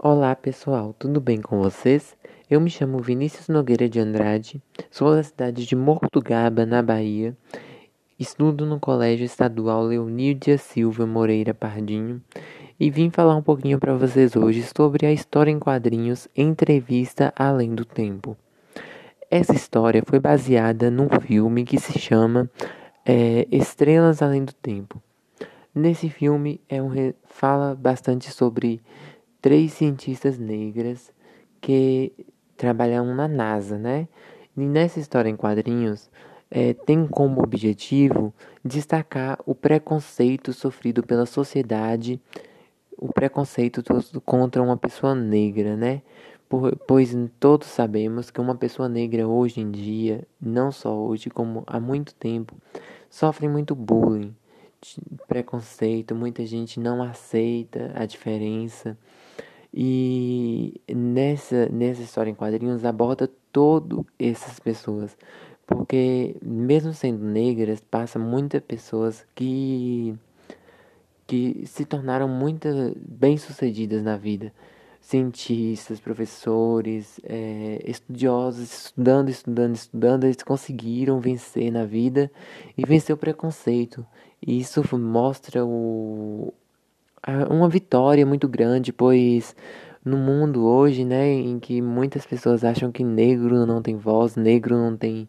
Olá pessoal, tudo bem com vocês? Eu me chamo Vinícius Nogueira de Andrade, sou da cidade de Mortugaba, na Bahia, estudo no Colégio Estadual Leonídia Silva Moreira Pardinho e vim falar um pouquinho para vocês hoje sobre a história em quadrinhos Entrevista Além do Tempo. Essa história foi baseada num filme que se chama é, Estrelas Além do Tempo. Nesse filme é um, fala bastante sobre três cientistas negras que trabalham na NASA, né? E nessa história em quadrinhos é, tem como objetivo destacar o preconceito sofrido pela sociedade, o preconceito contra uma pessoa negra, né? Pois todos sabemos que uma pessoa negra hoje em dia, não só hoje, como há muito tempo, sofre muito bullying, preconceito, muita gente não aceita a diferença. E nessa, nessa história em quadrinhos aborda todas essas pessoas. Porque mesmo sendo negras, passa muitas pessoas que, que se tornaram muito bem-sucedidas na vida. Cientistas, professores, é, estudiosos, estudando, estudando, estudando, eles conseguiram vencer na vida e vencer o preconceito. E isso mostra o, uma vitória muito grande, pois no mundo hoje, né, em que muitas pessoas acham que negro não tem voz, negro não tem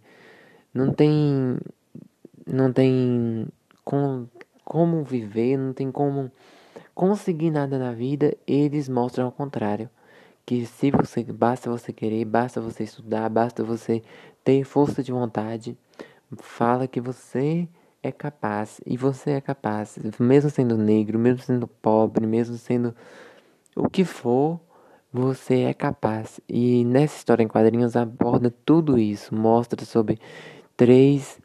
não tem não tem com, como viver, não tem como conseguir nada na vida, eles mostram ao contrário. Que se você basta você querer, basta você estudar, basta você ter força de vontade, fala que você é capaz, e você é capaz, mesmo sendo negro, mesmo sendo pobre, mesmo sendo o que for, você é capaz. E nessa história em quadrinhos aborda tudo isso, mostra sobre três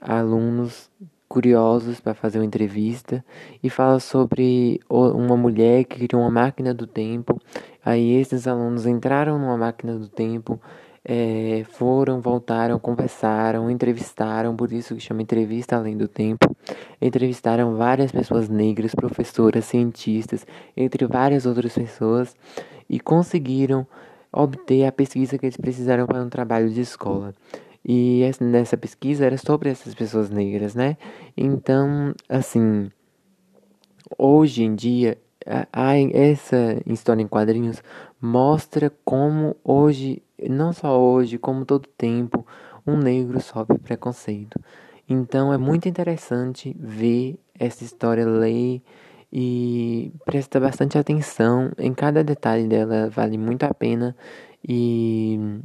alunos curiosos para fazer uma entrevista e fala sobre uma mulher que criou uma máquina do tempo. Aí esses alunos entraram numa máquina do tempo é, foram, voltaram, conversaram, entrevistaram, por isso que chama entrevista além do tempo. Entrevistaram várias pessoas negras, professoras, cientistas, entre várias outras pessoas, e conseguiram obter a pesquisa que eles precisaram para um trabalho de escola. E nessa pesquisa era sobre essas pessoas negras, né? Então, assim, hoje em dia, essa história em quadrinhos mostra como hoje não só hoje, como todo tempo, um negro sofre preconceito. Então é muito interessante ver essa história, ler e prestar bastante atenção em cada detalhe dela, vale muito a pena. E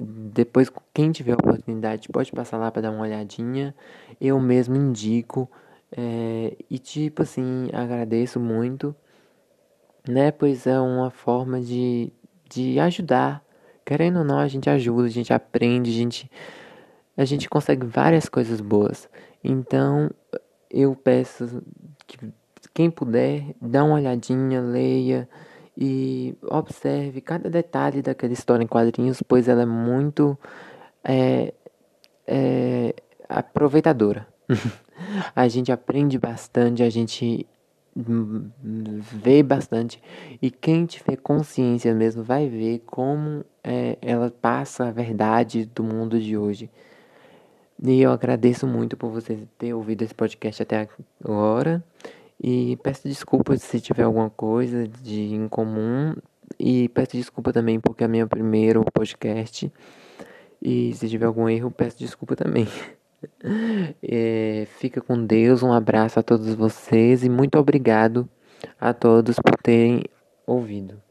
depois, quem tiver oportunidade, pode passar lá para dar uma olhadinha. Eu mesmo indico. É, e tipo assim, agradeço muito, né? Pois é uma forma de, de ajudar Querendo ou não, a gente ajuda, a gente aprende, a gente, a gente consegue várias coisas boas. Então, eu peço que quem puder, dá uma olhadinha, leia e observe cada detalhe daquela história em quadrinhos, pois ela é muito é, é, aproveitadora. a gente aprende bastante, a gente vê bastante e quem tiver consciência mesmo vai ver como é, ela passa a verdade do mundo de hoje. E eu agradeço muito por você ter ouvido esse podcast até agora. E peço desculpas se tiver alguma coisa de incomum. E peço desculpa também porque é meu primeiro podcast. E se tiver algum erro, peço desculpa também. É, fica com Deus, um abraço a todos vocês e muito obrigado a todos por terem ouvido.